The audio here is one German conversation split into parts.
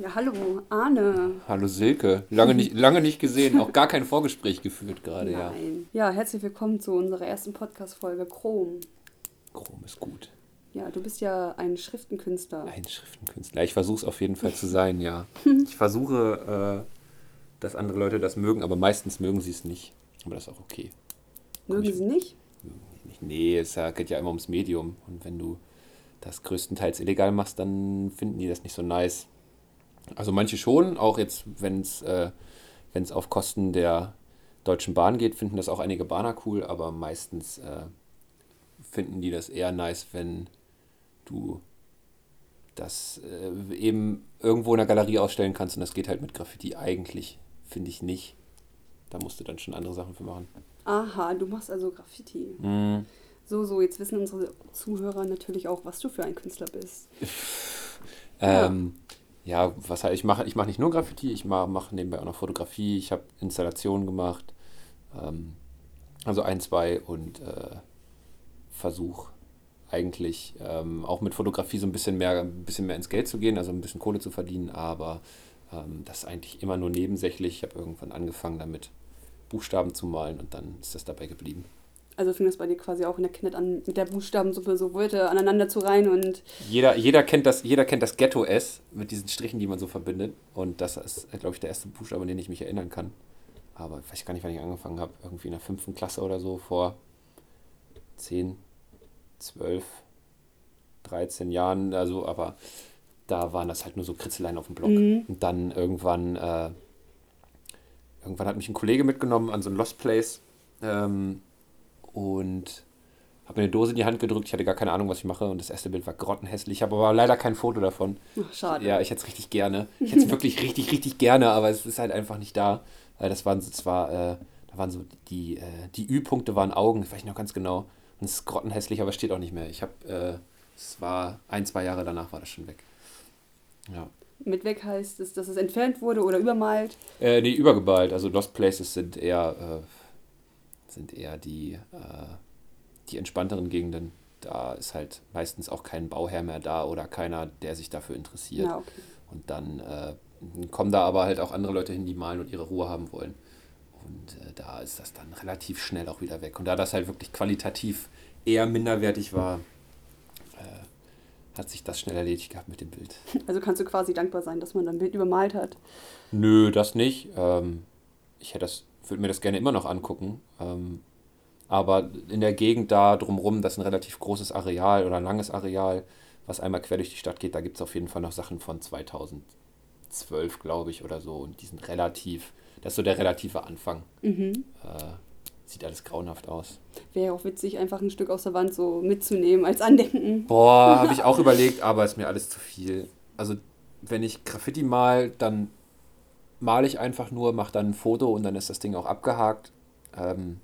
Ja, hallo, Arne. Hallo Silke. Lange nicht, lange nicht gesehen, auch gar kein Vorgespräch geführt gerade, ja. Nein. Ja, herzlich willkommen zu unserer ersten Podcast-Folge Chrom. Chrom ist gut. Ja, du bist ja ein Schriftenkünstler. Ein Schriftenkünstler. Ich versuche es auf jeden Fall zu sein, ja. Ich versuche, äh, dass andere Leute das mögen, aber meistens mögen sie es nicht. Aber das ist auch okay. Mögen sie nicht? Nee, es ja- geht ja immer ums Medium. Und wenn du das größtenteils illegal machst, dann finden die das nicht so nice. Also manche schon, auch jetzt, wenn es äh, wenn's auf Kosten der Deutschen Bahn geht, finden das auch einige Bahner cool, aber meistens äh, finden die das eher nice, wenn du das äh, eben irgendwo in der Galerie ausstellen kannst und das geht halt mit Graffiti eigentlich, finde ich nicht. Da musst du dann schon andere Sachen für machen. Aha, du machst also Graffiti. Mm. So, so, jetzt wissen unsere Zuhörer natürlich auch, was du für ein Künstler bist. Ähm, ja, was halt, ich mache, ich mache nicht nur Graffiti, ich mache mach nebenbei auch noch Fotografie, ich habe Installationen gemacht, ähm, also ein, zwei und äh, versuche eigentlich ähm, auch mit Fotografie so ein bisschen mehr, ein bisschen mehr ins Geld zu gehen, also ein bisschen Kohle zu verdienen, aber ähm, das ist eigentlich immer nur nebensächlich. Ich habe irgendwann angefangen damit Buchstaben zu malen und dann ist das dabei geblieben. Also fing das bei dir quasi auch in der Kindheit an, mit der Buchstabensuppe so Worte aneinander zu reihen und Jeder, jeder, kennt das, jeder kennt das Ghetto S mit diesen Strichen, die man so verbindet. Und das ist, glaube ich, der erste Buchstabe, an den ich mich erinnern kann. Aber ich weiß gar nicht, wann ich angefangen habe. Irgendwie in der fünften Klasse oder so, vor 10, 12, 13 Jahren. Also, aber da waren das halt nur so Kritzeleien auf dem Block. Mhm. Und dann irgendwann, äh, irgendwann hat mich ein Kollege mitgenommen an so ein Lost Place. Ähm, und habe mir eine Dose in die Hand gedrückt. Ich hatte gar keine Ahnung, was ich mache. Und das erste Bild war grottenhässlich. Ich habe aber leider kein Foto davon. ach, schade. Ja, ich hätte es richtig gerne. Ich hätte es wirklich richtig, richtig gerne, aber es ist halt einfach nicht da. Weil das waren so zwar, äh, da waren so die, äh, die Ü-Punkte waren Augen, das weiß ich noch ganz genau. Und es ist grottenhässlich, aber es steht auch nicht mehr. Ich habe, äh, es war ein, zwei Jahre danach war das schon weg. Ja. Mit weg heißt es, dass es entfernt wurde oder übermalt. Äh, nee, übergeballt. Also Lost Places sind eher, äh, sind eher die, äh, die entspannteren Gegenden. Da ist halt meistens auch kein Bauherr mehr da oder keiner, der sich dafür interessiert. Ja, okay. Und dann äh, kommen da aber halt auch andere Leute hin, die malen und ihre Ruhe haben wollen. Und äh, da ist das dann relativ schnell auch wieder weg. Und da das halt wirklich qualitativ eher minderwertig war, äh, hat sich das schnell erledigt gehabt mit dem Bild. Also kannst du quasi dankbar sein, dass man dann ein Bild übermalt hat. Nö, das nicht. Ähm, ich hätte das, würde mir das gerne immer noch angucken. Ähm, aber in der Gegend da drumrum, das ist ein relativ großes Areal oder ein langes Areal, was einmal quer durch die Stadt geht. Da gibt es auf jeden Fall noch Sachen von 2012, glaube ich, oder so. Und die sind relativ, das ist so der relative Anfang. Mhm. Äh, sieht alles grauenhaft aus. Wäre auch witzig, einfach ein Stück aus der Wand so mitzunehmen als Andenken. Boah, habe ich auch überlegt, aber ist mir alles zu viel. Also, wenn ich Graffiti mal, dann male ich einfach nur, mache dann ein Foto und dann ist das Ding auch abgehakt. Ähm,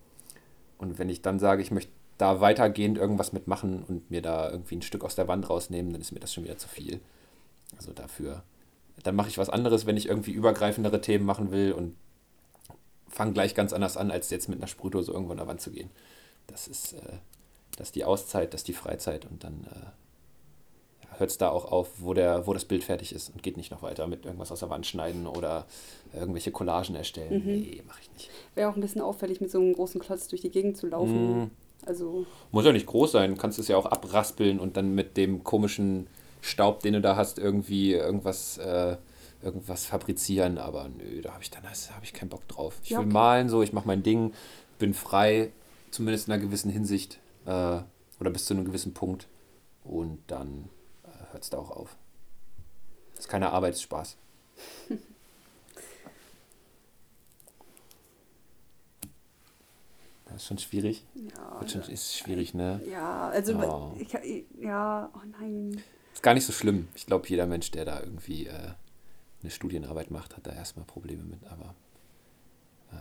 und wenn ich dann sage, ich möchte da weitergehend irgendwas mitmachen und mir da irgendwie ein Stück aus der Wand rausnehmen, dann ist mir das schon wieder zu viel. Also dafür. Dann mache ich was anderes, wenn ich irgendwie übergreifendere Themen machen will und fange gleich ganz anders an, als jetzt mit einer Sprühdose irgendwo an der Wand zu gehen. Das ist, äh, das ist die Auszeit, das ist die Freizeit und dann äh, hört es da auch auf, wo, der, wo das Bild fertig ist und geht nicht noch weiter mit irgendwas aus der Wand schneiden oder irgendwelche Collagen erstellen. Mhm. Nee, mache ich nicht. Wäre auch ein bisschen auffällig, mit so einem großen Klotz durch die Gegend zu laufen. Mm. Also, Muss ja nicht groß sein, du kannst es ja auch abraspeln und dann mit dem komischen Staub, den du da hast, irgendwie irgendwas, äh, irgendwas fabrizieren, aber nö, da habe ich dann da habe ich keinen Bock drauf. Ich Ja, will okay. malen, so, ich mache mein Ding, bin frei, zumindest in einer gewissen Hinsicht äh, oder bis zu einem gewissen Punkt und dann hört es da auch auf. Das ist keine Arbeit, das ist Spaß. Das ist schon schwierig. ja. Schon, ist schwierig, ne? Ja, also, Oh. ich, ja, oh nein. Ist gar nicht so schlimm. Ich glaube, jeder Mensch, der da irgendwie äh, eine Studienarbeit macht, hat da erstmal Probleme mit, aber äh,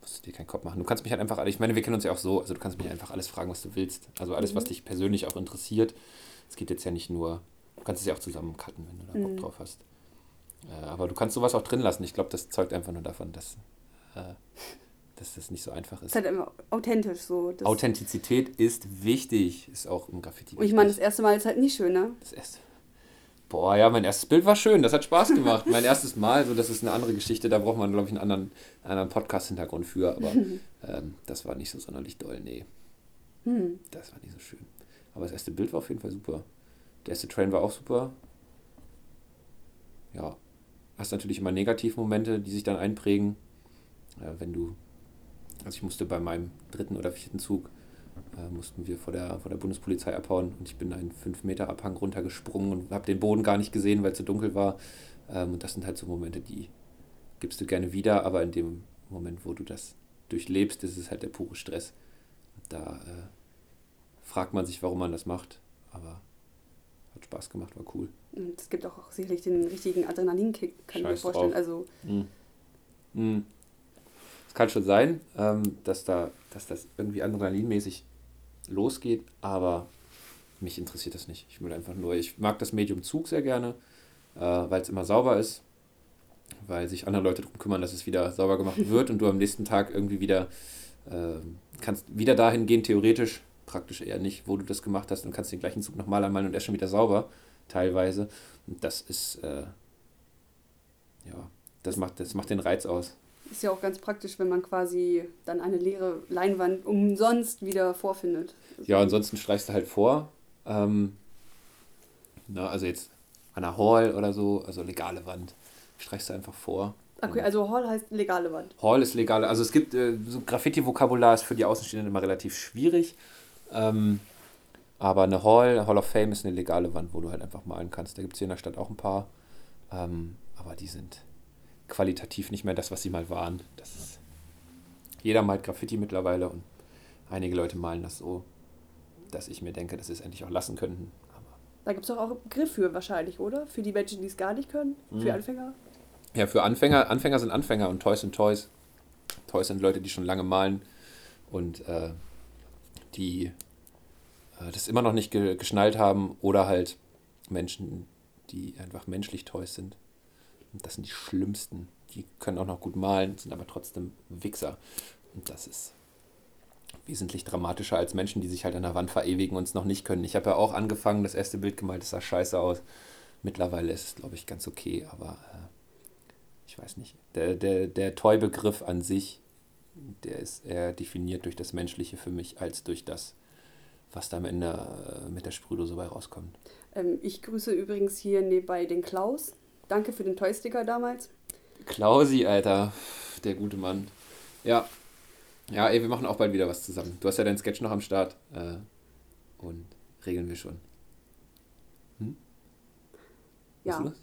musst du dir keinen Kopf machen. Du kannst mich halt einfach, ich meine, wir kennen uns ja auch so, also du kannst mich einfach alles fragen, was du willst. Also alles, was Mhm. dich persönlich auch interessiert. Es geht jetzt ja nicht nur, du kannst es ja auch zusammen cutten, wenn du da Bock Mhm. drauf hast. Äh, aber du kannst sowas auch drin lassen. Ich glaube, das zeugt einfach nur davon, dass, äh, dass das nicht so einfach Es ist. ist halt immer authentisch so. Authentizität ist wichtig, ist auch im Graffiti und ich meine, das erste Mal ist halt nie schön, ne? Das erste. Boah, ja, mein erstes Bild war schön, das hat Spaß gemacht. mein erstes Mal, so das ist eine andere Geschichte, da braucht man, glaube ich, einen anderen, einen anderen Podcast-Hintergrund für, aber ähm, das war nicht so sonderlich doll, nee. Hm. Das war nicht so schön. Aber das erste Bild war auf jeden Fall super. Der erste Train war auch super. Ja. Hast natürlich immer Negativmomente, die sich dann einprägen. Äh, wenn du. Also ich musste bei meinem dritten oder vierten Zug äh, mussten wir vor der, vor der Bundespolizei abhauen und ich bin einen 5 Meter Abhang runtergesprungen und habe den Boden gar nicht gesehen, weil es zu dunkel war. Ähm, und das sind halt so Momente, die gibst du gerne wieder, aber in dem Moment, wo du das durchlebst, ist es halt der pure Stress. Da äh, fragt man sich, warum man das macht, aber hat Spaß gemacht, war cool. Und es gibt auch sicherlich den richtigen Adrenalinkick, kann ich mir vorstellen. drauf. Also, Mhm. Mhm. Es kann schon sein, ähm, dass, da, dass das irgendwie adrenalinmäßig losgeht, aber mich interessiert das nicht. Ich will einfach nur, ich mag das Medium Zug sehr gerne, äh, weil es immer sauber ist, weil sich andere Leute darum kümmern, dass es wieder sauber gemacht wird und du am nächsten Tag irgendwie wieder ähm, kannst wieder dahin gehen, theoretisch, praktisch eher nicht, wo du das gemacht hast und kannst den gleichen Zug nochmal anmalen und er ist schon wieder sauber, teilweise. Und das ist, äh, ja, das macht, das macht den Reiz aus. ist ja auch ganz praktisch, wenn man quasi dann eine leere Leinwand umsonst wieder vorfindet. Ja, ansonsten streichst du halt vor. Ähm, na, also jetzt an der Hall oder so, also legale Wand, streichst du einfach vor. Okay, also Hall heißt legale Wand. Hall ist legal. Also es gibt äh, so Graffiti-Vokabular ist für die Außenstehenden immer relativ schwierig. Ähm, aber eine Hall, Hall of Fame ist eine legale Wand, wo du halt einfach malen kannst. Da gibt es hier in der Stadt auch ein paar. Ähm, aber die sind qualitativ nicht mehr das, was sie mal waren. Das ist, jeder malt Graffiti mittlerweile und einige Leute malen das so, dass ich mir denke, dass sie es endlich auch lassen könnten. Aber Da gibt es doch auch einen Begriff für wahrscheinlich, oder? Für die Menschen, die es gar nicht können? Für Mhm. Anfänger? Ja, für Anfänger, Anfänger sind Anfänger und Toys sind Toys. Toys sind Leute, die schon lange malen und äh, die äh, das immer noch nicht ge geschnallt haben oder halt Menschen, die einfach menschlich Toys sind. Und das sind die schlimmsten. Die können auch noch gut malen, sind aber trotzdem Wichser. Und das ist wesentlich dramatischer als Menschen, die sich halt an der Wand verewigen und es noch nicht können. Ich habe ja auch angefangen, das erste Bild gemalt, das sah scheiße aus. Mittlerweile ist es, glaube ich, ganz okay, aber äh, ich weiß nicht. Der, der, der Toy-Begriff an sich, der ist eher definiert durch das Menschliche für mich, als durch das, was da am Ende äh, mit der Sprühdose bei rauskommt. Ähm, ich grüße übrigens hier nebenbei den Klaus. Danke für den Toy-Sticker damals. Klausi, Alter, der gute Mann. Ja. Ja, ey, wir machen auch bald wieder was zusammen. Du hast ja deinen Sketch noch am Start. Äh, und regeln wir schon. Hm? Was Ja. los?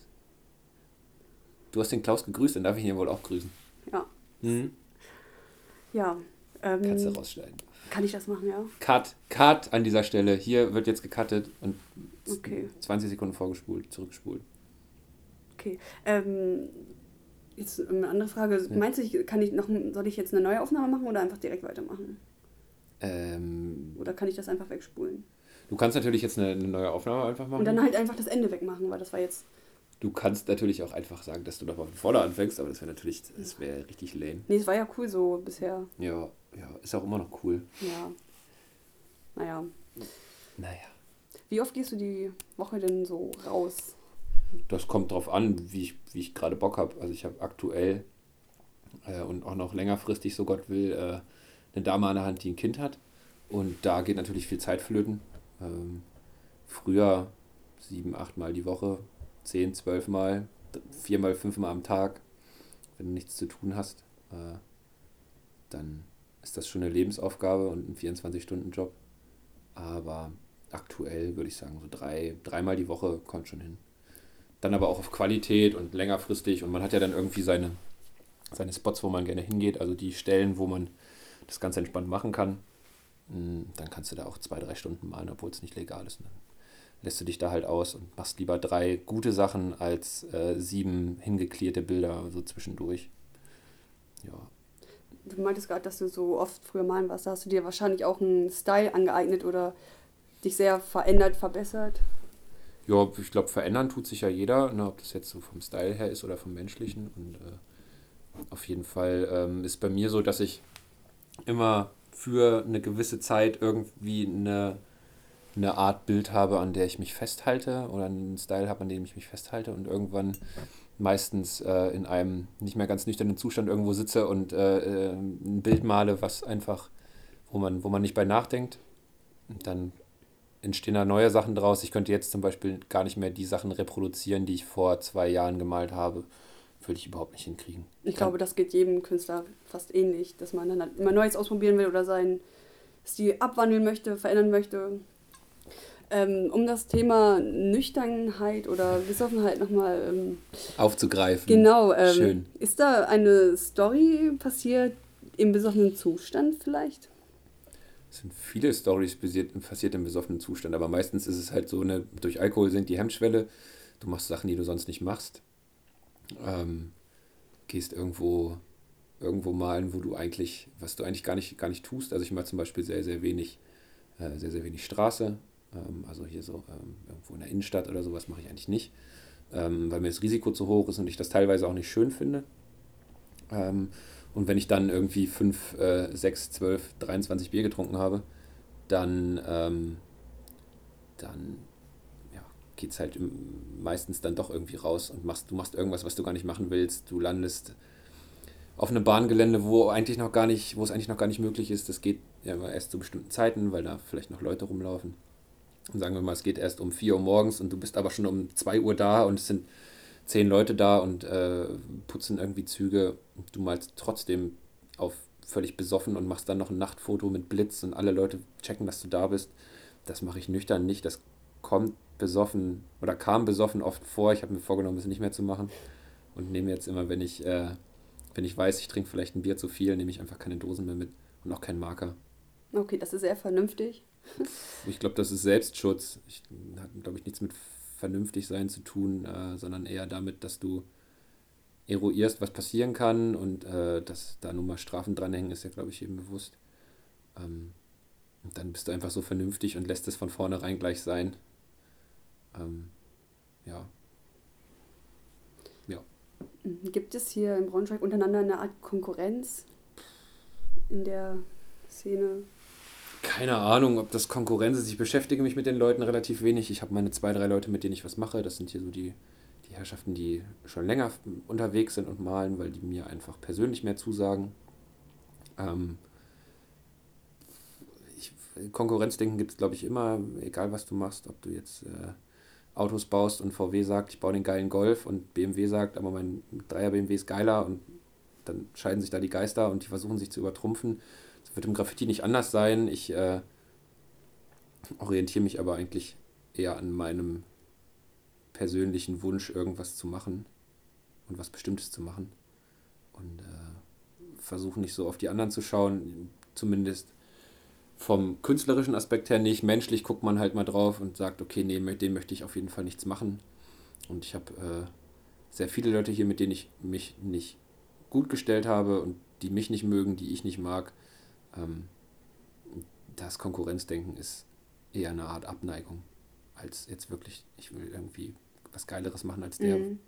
Du hast den Klaus gegrüßt, dann darf ich ihn ja wohl auch grüßen. Ja. Hm? Ja. Ähm, Kannst du rausschneiden. kann ich das machen, ja? Cut, Cut an dieser Stelle. Hier wird jetzt gecuttet und Okay. 20 Sekunden vorgespult, zurückgespult. Okay. Ähm, jetzt eine andere Frage. Ja. Meinst du, kann ich noch, soll ich jetzt eine neue Aufnahme machen oder einfach direkt weitermachen? Ähm, Oder kann ich das einfach wegspulen? du kannst natürlich jetzt eine, eine neue Aufnahme einfach machen. Und dann halt einfach das Ende wegmachen, weil das war jetzt. Du kannst natürlich auch einfach sagen, dass du doch mal von vorne anfängst, aber das wäre natürlich, das wäre richtig lame. Nee, es war ja cool so bisher. Ja, ja, ist auch immer noch cool. Ja. Naja. Naja. Wie oft gehst du die Woche denn so raus? Das kommt drauf an, wie ich, wie ich gerade Bock habe. Also ich habe aktuell äh, und auch noch längerfristig, so Gott will, äh, eine Dame an der Hand, die ein Kind hat. Und da geht natürlich viel Zeit flöten. Ähm, früher sieben, acht Mal die Woche, zehn, zwölf Mal, viermal, fünfmal am Tag, wenn du nichts zu tun hast, äh, dann ist das schon eine Lebensaufgabe und ein 24-Stunden-Job. Aber aktuell würde ich sagen, so drei, dreimal die Woche kommt schon hin. Dann aber auch auf Qualität und längerfristig und man hat ja dann irgendwie seine, seine Spots, wo man gerne hingeht, also die Stellen, wo man das ganz entspannt machen kann. Mm, Dann kannst du da auch zwei, drei Stunden malen, obwohl es nicht legal ist. Dann lässt du dich da halt aus und machst lieber drei gute Sachen als äh, sieben hingeklierte Bilder so zwischendurch. Ja, Du meintest gerade, dass du so oft früher malen warst. Da hast du dir wahrscheinlich auch einen Style angeeignet oder dich sehr verändert, verbessert. Ja, ich glaube, verändern tut sich ja jeder, ne, ob das jetzt so vom Style her ist oder vom menschlichen. Und äh, auf jeden Fall ähm, ist bei mir so, dass ich immer für eine gewisse Zeit irgendwie eine, eine Art Bild habe, an der ich mich festhalte oder einen Style habe, an dem ich mich festhalte und irgendwann meistens äh, in einem nicht mehr ganz nüchternen Zustand irgendwo sitze und äh, äh, ein Bild male, was einfach, wo man, wo man nicht bei nachdenkt. Und dann entstehen da neue Sachen draus. Ich könnte jetzt zum Beispiel gar nicht mehr die Sachen reproduzieren, die ich vor zwei Jahren gemalt habe. Würde ich überhaupt nicht hinkriegen. Ich glaube, das geht jedem Künstler fast ähnlich, dass man dann halt immer Neues ausprobieren will oder seinen Stil abwandeln möchte, verändern möchte. Ähm, um das Thema Nüchternheit oder Besoffenheit nochmal ähm, aufzugreifen. Genau. Ähm, Schön. Ist da eine Story passiert im besoffenen Zustand vielleicht? Es sind viele Stories passiert, passiert im besoffenen Zustand, aber meistens ist es halt so, eine, durch Alkohol sinkt die Hemmschwelle. Du machst Sachen, die du sonst nicht machst. Ähm, gehst irgendwo, irgendwo malen, wo du eigentlich, was du eigentlich gar nicht, gar nicht tust. Also ich mache zum Beispiel sehr, sehr wenig, äh, sehr, sehr wenig Straße. Ähm, also hier so ähm, irgendwo in der Innenstadt oder sowas mache ich eigentlich nicht, ähm, weil mir das Risiko zu hoch ist und ich das teilweise auch nicht schön finde. Ähm, und wenn ich dann irgendwie 5, äh, 6, 12, 23 Bier getrunken habe, dann, ähm, dann geht es halt meistens dann doch irgendwie raus und machst, du machst irgendwas, was du gar nicht machen willst. Du landest auf einem Bahngelände, wo eigentlich noch gar nicht, wo es eigentlich noch gar nicht möglich ist. Das geht ja erst zu bestimmten Zeiten, weil da vielleicht noch Leute rumlaufen. Sagen wir mal, es geht erst um 4 Uhr morgens und du bist aber schon um 2 Uhr da und es sind zehn Leute da und äh, putzen irgendwie Züge. Du malst trotzdem auf völlig besoffen und machst dann noch ein Nachtfoto mit Blitz und alle Leute checken, dass du da bist. Das mache ich nüchtern nicht. Das kommt besoffen oder kam besoffen oft vor. Ich habe mir vorgenommen, es nicht mehr zu machen. Und nehme jetzt immer, wenn ich, äh, wenn ich weiß, ich trinke vielleicht ein Bier zu viel, nehme ich einfach keine Dosen mehr mit und auch keinen Marker. Okay, das ist sehr vernünftig. Ich glaube, das ist Selbstschutz. Ich, hat, glaube ich, nichts mit vernünftig sein zu tun, äh, sondern eher damit, dass du eruierst, was passieren kann und äh, dass da nun mal Strafen dranhängen, ist ja, glaube ich, eben bewusst. Ähm, und dann bist du einfach so vernünftig und lässt es von vornherein gleich sein. Ähm, ja. Ja. Gibt es hier in Braunschweig untereinander eine Art Konkurrenz in der Szene? Keine Ahnung, ob das Konkurrenz ist. Ich beschäftige mich mit den Leuten relativ wenig. Ich habe meine zwei, drei Leute, mit denen ich was mache. Das sind hier so die, die Herrschaften, die schon länger unterwegs sind und malen, weil die mir einfach persönlich mehr zusagen. Ähm, ich, Konkurrenzdenken gibt es, glaube ich, immer, egal was du machst, ob du jetzt äh, Autos baust und VW sagt, ich baue den geilen Golf und BMW sagt, aber mein Dreier BMW ist geiler und dann scheiden sich da die Geister und die versuchen sich zu übertrumpfen wird im Graffiti nicht anders sein. Ich äh, orientiere mich aber eigentlich eher an meinem persönlichen Wunsch, irgendwas zu machen und was Bestimmtes zu machen. Und äh, versuche nicht so auf die anderen zu schauen, zumindest vom künstlerischen Aspekt her nicht. Menschlich guckt man halt mal drauf und sagt, okay, nee, mit dem möchte ich auf jeden Fall nichts machen. Und ich habe äh, sehr viele Leute hier, mit denen ich mich nicht gut gestellt habe und die mich nicht mögen, die ich nicht mag. Ähm, das Konkurrenzdenken ist eher eine Art Abneigung, als jetzt wirklich, ich will irgendwie was Geileres machen als der. Mhm.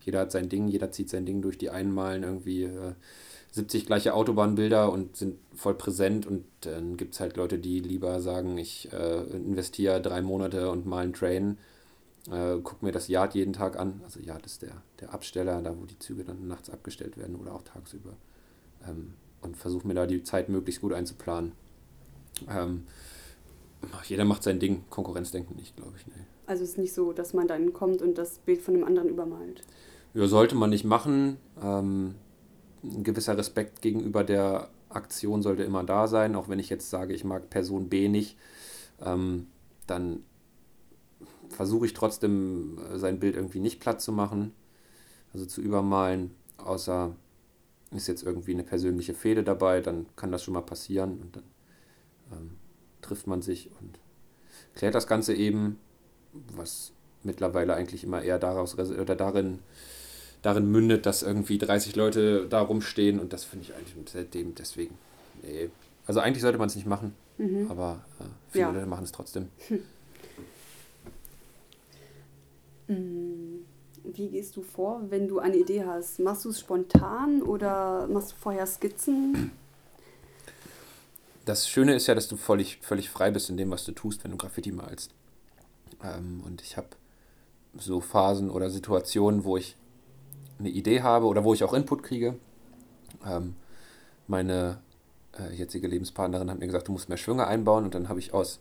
Jeder hat sein Ding, jeder zieht sein Ding durch. Die einen malen irgendwie äh, 70 gleiche Autobahnbilder und sind voll präsent und dann gibt es halt Leute, die lieber sagen, ich äh, investiere drei Monate und mal einen Train, äh, guck mir das Yard jeden Tag an. Also Yard ist der, der Absteller, da wo die Züge dann nachts abgestellt werden oder auch tagsüber. Ähm, und versuche mir da die Zeit möglichst gut einzuplanen. Ähm, jeder macht sein Ding, Konkurrenzdenken nicht, glaube ich. Nee. Also es ist nicht so, dass man dann kommt und das Bild von dem anderen übermalt. Ja, sollte man nicht machen. Ähm, ein gewisser Respekt gegenüber der Aktion sollte immer da sein, auch wenn ich jetzt sage, ich mag Person B nicht, ähm, dann versuche ich trotzdem äh, sein Bild irgendwie nicht platt zu machen, also zu übermalen, außer ist jetzt irgendwie eine persönliche Fehde dabei, dann kann das schon mal passieren und dann ähm, trifft man sich und klärt das Ganze eben, was mittlerweile eigentlich immer eher daraus oder darin, darin mündet, dass irgendwie 30 Leute da rumstehen und das finde ich eigentlich seitdem deswegen. Nee. Also eigentlich sollte man es nicht machen, mhm. aber äh, viele ja. Leute machen es trotzdem. Hm. Wie gehst du vor, wenn du eine Idee hast? Machst du es spontan oder machst du vorher Skizzen? das Schöne ist ja, dass du völlig, völlig frei bist in dem, was du tust, wenn du Graffiti malst. Ähm, und ich habe so Phasen oder Situationen, wo ich eine Idee habe oder wo ich auch Input kriege. Ähm, meine äh, jetzige Lebenspartnerin hat mir gesagt, du musst mehr Schwünge einbauen und dann habe ich aus,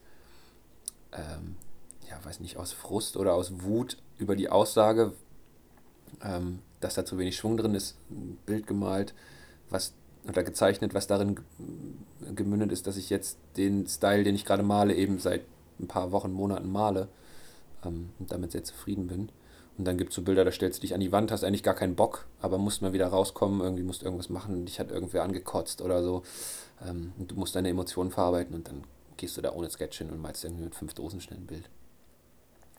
ähm, ja, weiß nicht, aus Frust oder aus Wut über die Aussage, ähm, dass da zu wenig Schwung drin ist, ein Bild gemalt, was oder gezeichnet, was darin gemündet ist, dass ich jetzt den Style, den ich gerade male, eben seit ein paar Wochen, Monaten male ähm, und damit sehr zufrieden bin. Und dann gibt es so Bilder, da stellst du dich an die Wand, hast eigentlich gar keinen Bock, aber musst mal wieder rauskommen, irgendwie musst irgendwas machen, dich hat irgendwer angekotzt oder so. Ähm, und du musst deine Emotionen verarbeiten und dann gehst du da ohne Sketch hin und malst irgendwie mit fünf Dosen schnell ein Bild.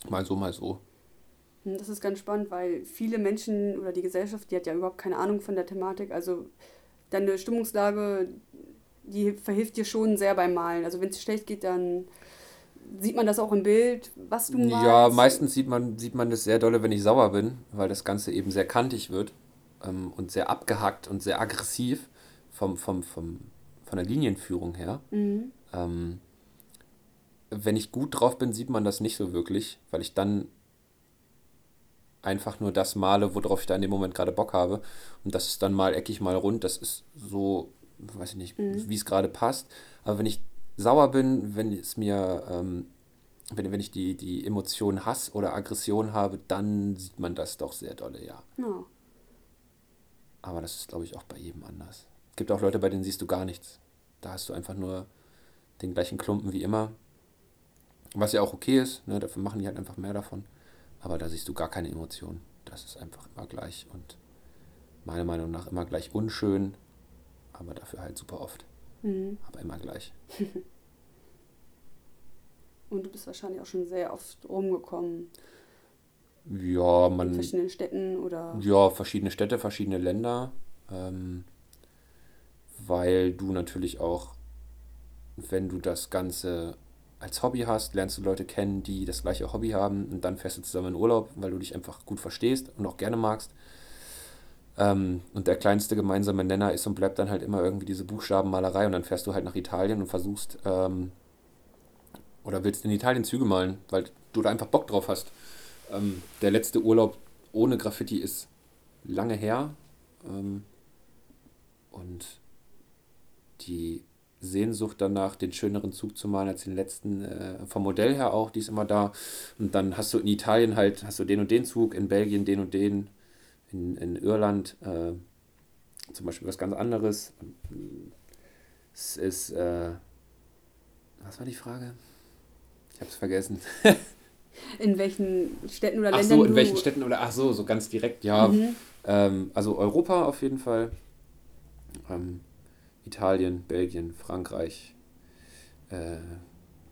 Mal so, mal so. Hm, das ist ganz spannend, weil viele Menschen oder die Gesellschaft, die hat ja überhaupt keine Ahnung von der Thematik. Also deine Stimmungslage, die verhilft dir schon sehr beim Malen. Also wenn es schlecht geht, dann sieht man das auch im Bild, was du malst? Ja, meistens sieht man, sieht man das sehr dolle, wenn ich sauer bin, weil das Ganze eben sehr kantig wird ähm, und sehr abgehackt und sehr aggressiv vom, vom, vom, von der Linienführung her. Mhm. Ähm, wenn ich gut drauf bin, sieht man das nicht so wirklich, weil ich dann einfach nur das male, worauf ich da in dem Moment gerade Bock habe. Und das ist dann mal eckig, mal rund. Das ist so, weiß ich nicht, mhm. wie es gerade passt. Aber wenn ich sauer bin, wenn es mir, ähm, wenn, wenn ich die, die Emotion Hass oder Aggression habe, dann sieht man das doch sehr dolle, ja. ja. Aber das ist, glaube ich, auch bei jedem anders. Es gibt auch Leute, bei denen siehst du gar nichts. Da hast du einfach nur den gleichen Klumpen wie immer. Was ja auch okay ist, ne? dafür machen die halt einfach mehr davon. Aber da siehst du gar keine Emotionen. Das ist einfach immer gleich und meiner Meinung nach immer gleich unschön, aber dafür halt super oft. Mhm. Aber immer gleich. und du bist wahrscheinlich auch schon sehr oft rumgekommen. Ja, man. In verschiedenen Städten oder? Ja, verschiedene Städte, verschiedene Länder. Ähm, weil du natürlich auch, wenn du das Ganze als Hobby hast, lernst du Leute kennen, die das gleiche Hobby haben und dann fährst du zusammen in Urlaub, weil du dich einfach gut verstehst und auch gerne magst. Ähm, und der kleinste gemeinsame Nenner ist und bleibt dann halt immer irgendwie diese Buchstabenmalerei und dann fährst du halt nach Italien und versuchst ähm, oder willst in Italien Züge malen, weil du da einfach Bock drauf hast. Ähm, der letzte Urlaub ohne Graffiti ist lange her ähm, und die Sehnsucht danach, den schöneren Zug zu malen als den letzten, äh, vom Modell her auch, die ist immer da. Und dann hast du in Italien halt, hast du den und den Zug, in Belgien den und den, in, in Irland äh, zum Beispiel was ganz anderes. Es ist, äh, was war die Frage? Ich habe es vergessen. in welchen Städten oder Ländern? Ach so, in welchen Städten oder, ach so, so ganz direkt, ja. Mhm. Ähm, also Europa auf jeden Fall. Ähm, Italien, Belgien, Frankreich, äh,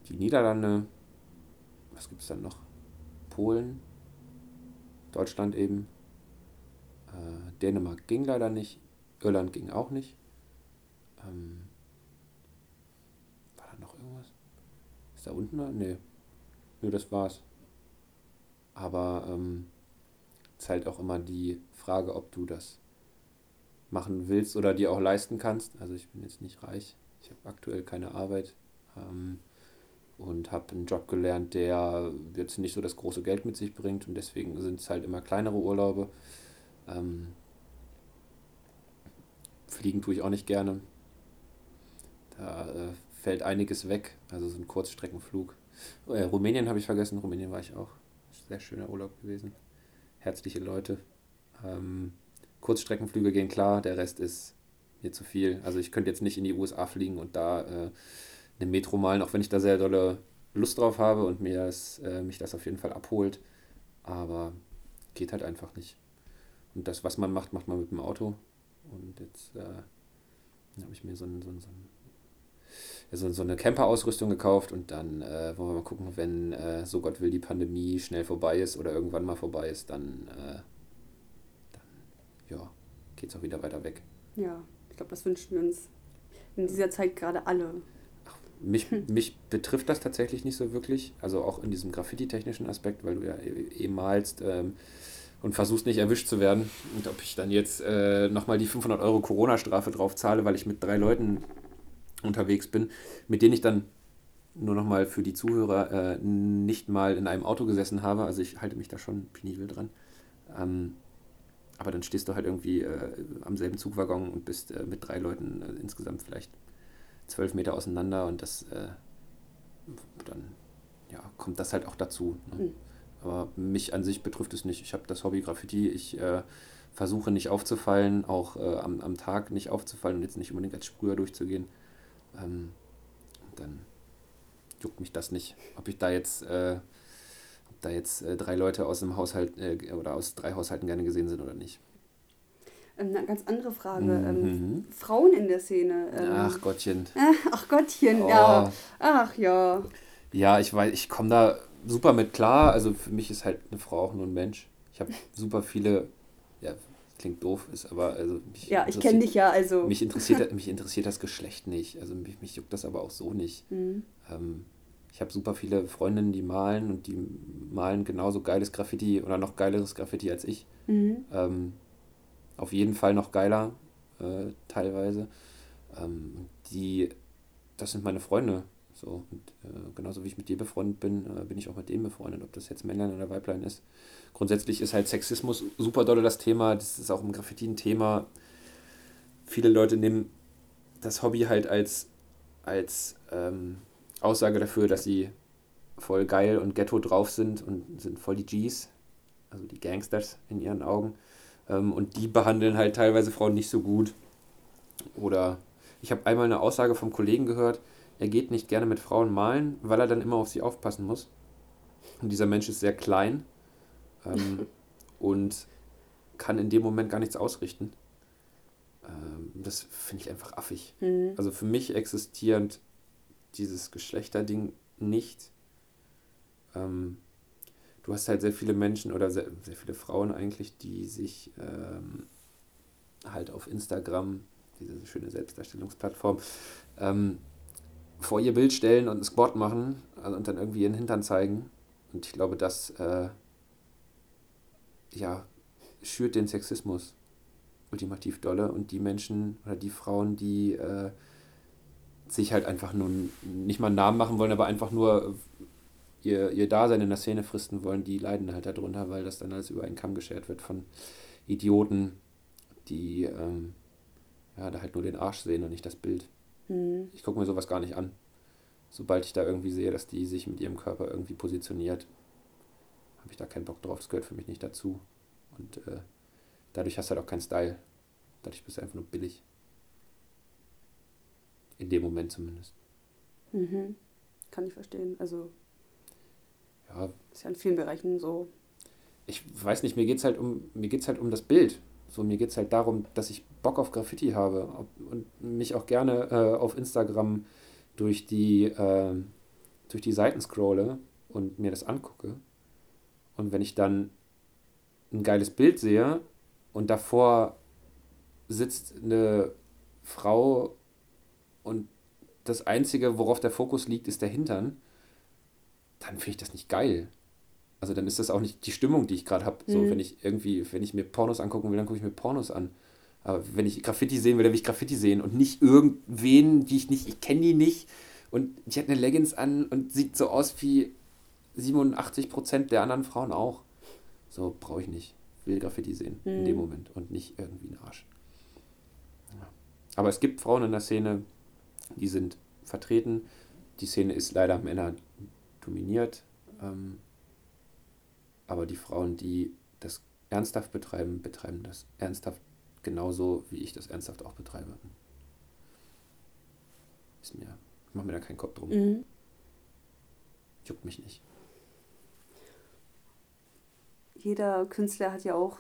die Niederlande, was gibt es dann noch? Polen, Deutschland eben, äh, Dänemark ging leider nicht, Irland ging auch nicht. Ähm, war da noch irgendwas? Ist da unten? Nee. Nö, das war's. Aber ähm, ist halt auch immer die Frage, ob du das machen willst oder dir auch leisten kannst. Also ich bin jetzt nicht reich, ich habe aktuell keine Arbeit ähm, und habe einen Job gelernt, der jetzt nicht so das große Geld mit sich bringt und deswegen sind es halt immer kleinere Urlaube. Ähm, fliegen tue ich auch nicht gerne. Da äh, fällt einiges weg, also so ein Kurzstreckenflug. Äh, Rumänien habe ich vergessen, Rumänien war ich auch. Sehr schöner Urlaub gewesen. Herzliche Leute. Ähm, Kurzstreckenflüge gehen klar, der Rest ist mir zu viel. Also ich könnte jetzt nicht in die USA fliegen und da äh, eine Metro malen, auch wenn ich da sehr dolle Lust drauf habe und mir das, äh, mich das auf jeden Fall abholt. Aber geht halt einfach nicht. Und das, was man macht, macht man mit dem Auto. Und jetzt äh, habe ich mir so, ein, so, ein, so, ein, so, so eine Camper-Ausrüstung gekauft und dann äh, wollen wir mal gucken, wenn äh, so Gott will die Pandemie schnell vorbei ist oder irgendwann mal vorbei ist, dann äh, ja, geht es auch wieder weiter weg. Ja, ich glaube, das wünschen wir uns in dieser Zeit gerade alle. Ach, mich, mich betrifft das tatsächlich nicht so wirklich, also auch in diesem Graffiti-technischen Aspekt, weil du ja eh, eh malst ähm, und versuchst nicht erwischt zu werden. Und ob ich dann jetzt äh, nochmal die 500 Euro Corona-Strafe drauf zahle, weil ich mit drei Leuten unterwegs bin, mit denen ich dann nur nochmal für die Zuhörer äh, nicht mal in einem Auto gesessen habe. Also ich halte mich da schon penibel dran. Ähm, aber dann stehst du halt irgendwie äh, am selben Zugwaggon und bist äh, mit drei Leuten äh, insgesamt vielleicht zwölf Meter auseinander und das äh, dann ja, kommt das halt auch dazu. Ne? Mhm. Aber mich an sich betrifft es nicht. Ich habe das Hobby Graffiti. Ich äh, versuche nicht aufzufallen, auch äh, am, am Tag nicht aufzufallen und jetzt nicht unbedingt als Sprüher durchzugehen. Ähm, dann juckt mich das nicht. Ob ich da jetzt, äh, da jetzt äh, drei Leute aus dem Haushalt äh, oder aus drei Haushalten gerne gesehen sind oder nicht. Ähm, eine ganz andere Frage. Ähm, mhm. Ähm, Frauen in der Szene. Ähm, ach Gottchen. ach Gottchen, oh. ja. Ach ja. Ja, ich weiß, ich komme da super mit klar. Also für mich ist halt eine Frau auch nur ein Mensch. Ich habe super viele, ja, klingt doof, ist aber also Ja, ich kenne dich ja, also. Mich interessiert, mich interessiert das Geschlecht nicht. Also mich, mich juckt das aber auch so nicht. Mhm. Ähm, ich habe super viele Freundinnen, die malen und die malen genauso geiles Graffiti oder noch geileres Graffiti als ich. Mhm. Ähm, auf jeden Fall noch geiler, äh, teilweise. Ähm, die, das sind meine Freunde. So, und äh, genauso wie ich mit dir befreundet bin, äh, bin ich auch mit dem befreundet, ob das jetzt Männlein oder Weiblein ist. Grundsätzlich ist halt Sexismus super dolle das Thema, das ist auch im Graffiti ein Thema. Viele Leute nehmen das Hobby halt als, als ähm, Aussage dafür, dass sie voll geil und ghetto drauf sind und sind voll die Gs, also die Gangsters in ihren Augen. Ähm, und die behandeln halt teilweise Frauen nicht so gut. Oder ich habe einmal eine Aussage vom Kollegen gehört, er geht nicht gerne mit Frauen malen, weil er dann immer auf sie aufpassen muss. Und dieser Mensch ist sehr klein ähm, und kann in dem Moment gar nichts ausrichten. Ähm, das finde ich einfach affig. Mhm. Also für mich existierend dieses Geschlechterding nicht. Ähm, du hast halt sehr viele Menschen oder sehr, sehr viele Frauen eigentlich, die sich ähm, halt auf Instagram, diese schöne Selbstdarstellungsplattform, ähm, vor ihr Bild stellen und einen Squat machen also, und dann irgendwie ihren Hintern zeigen. Und ich glaube, das äh, ja, schürt den Sexismus ultimativ dolle. Und die Menschen oder die Frauen, die äh, sich halt einfach nur nicht mal einen Namen machen wollen, aber einfach nur ihr, ihr Dasein in der Szene fristen wollen, die leiden halt darunter, weil das dann alles über einen Kamm geschert wird von Idioten, die ähm, ja, da halt nur den Arsch sehen und nicht das Bild. Mhm. Ich gucke mir sowas gar nicht an. Sobald ich da irgendwie sehe, dass die sich mit ihrem Körper irgendwie positioniert, habe ich da keinen Bock drauf. Das gehört für mich nicht dazu. Und äh, dadurch hast du halt auch keinen Style. Dadurch bist du einfach nur billig. In dem Moment zumindest. Mhm. Kann ich verstehen. Also. Ja. Ist ja in vielen Bereichen so. Ich weiß nicht, mir geht es halt um, halt um das Bild. So, mir geht es halt darum, dass ich Bock auf Graffiti habe und mich auch gerne äh, auf Instagram durch die, äh, durch die Seiten scrolle und mir das angucke. Und wenn ich dann ein geiles Bild sehe und davor sitzt eine Frau und das Einzige, worauf der Fokus liegt, ist der Hintern, dann finde ich das nicht geil. Also dann ist das auch nicht die Stimmung, die ich gerade habe. So, mhm. wenn ich irgendwie, wenn ich mir Pornos angucken will, dann gucke ich mir Pornos an. Aber wenn ich Graffiti sehen will, dann will ich Graffiti sehen und nicht irgendwen, die ich nicht, ich kenne die nicht. Und die hat eine Leggings an und sieht so aus wie 87% der anderen Frauen auch. So brauche ich nicht. Will Graffiti sehen mhm. in dem mhm. Moment und nicht irgendwie ein Arsch. Ja. Aber es gibt Frauen in der Szene, die sind vertreten. Die Szene ist leider Männer dominiert. Ähm, aber die Frauen, die das ernsthaft betreiben, betreiben das ernsthaft genauso, wie ich das ernsthaft auch betreibe. Ist mir, ich mache mir da keinen Kopf drum. Mhm. Juckt mich nicht. Jeder Künstler hat ja auch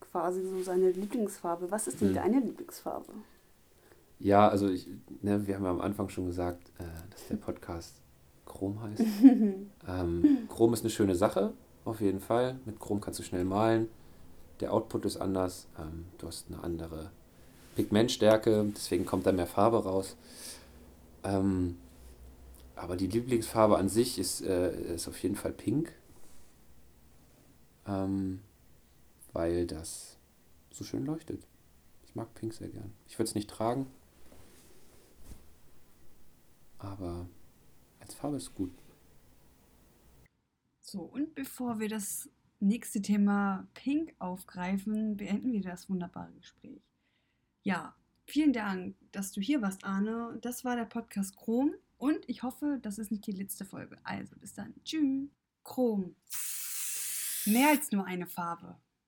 quasi so seine Lieblingsfarbe. Was ist denn mhm. deine Lieblingsfarbe? Ja, also ich, ne, wir haben ja am Anfang schon gesagt, äh, dass der Podcast Chrom heißt. ähm, Chrom ist eine schöne Sache, auf jeden Fall. Mit Chrom kannst du schnell malen. Der Output ist anders. Ähm, du hast eine andere Pigmentstärke, deswegen kommt da mehr Farbe raus. Ähm, aber die Lieblingsfarbe an sich ist, äh, ist auf jeden Fall pink. Ähm, weil das so schön leuchtet. Ich mag pink sehr gern. Ich würde es nicht tragen. Aber als Farbe ist gut. So, und bevor wir das nächste Thema Pink aufgreifen, beenden wir das wunderbare Gespräch. Ja, vielen Dank, dass du hier warst, Arne. Das war der Podcast Chrom und ich hoffe, das ist nicht die letzte Folge. Also bis dann. Tschüss. Chrom. Mehr als nur eine Farbe.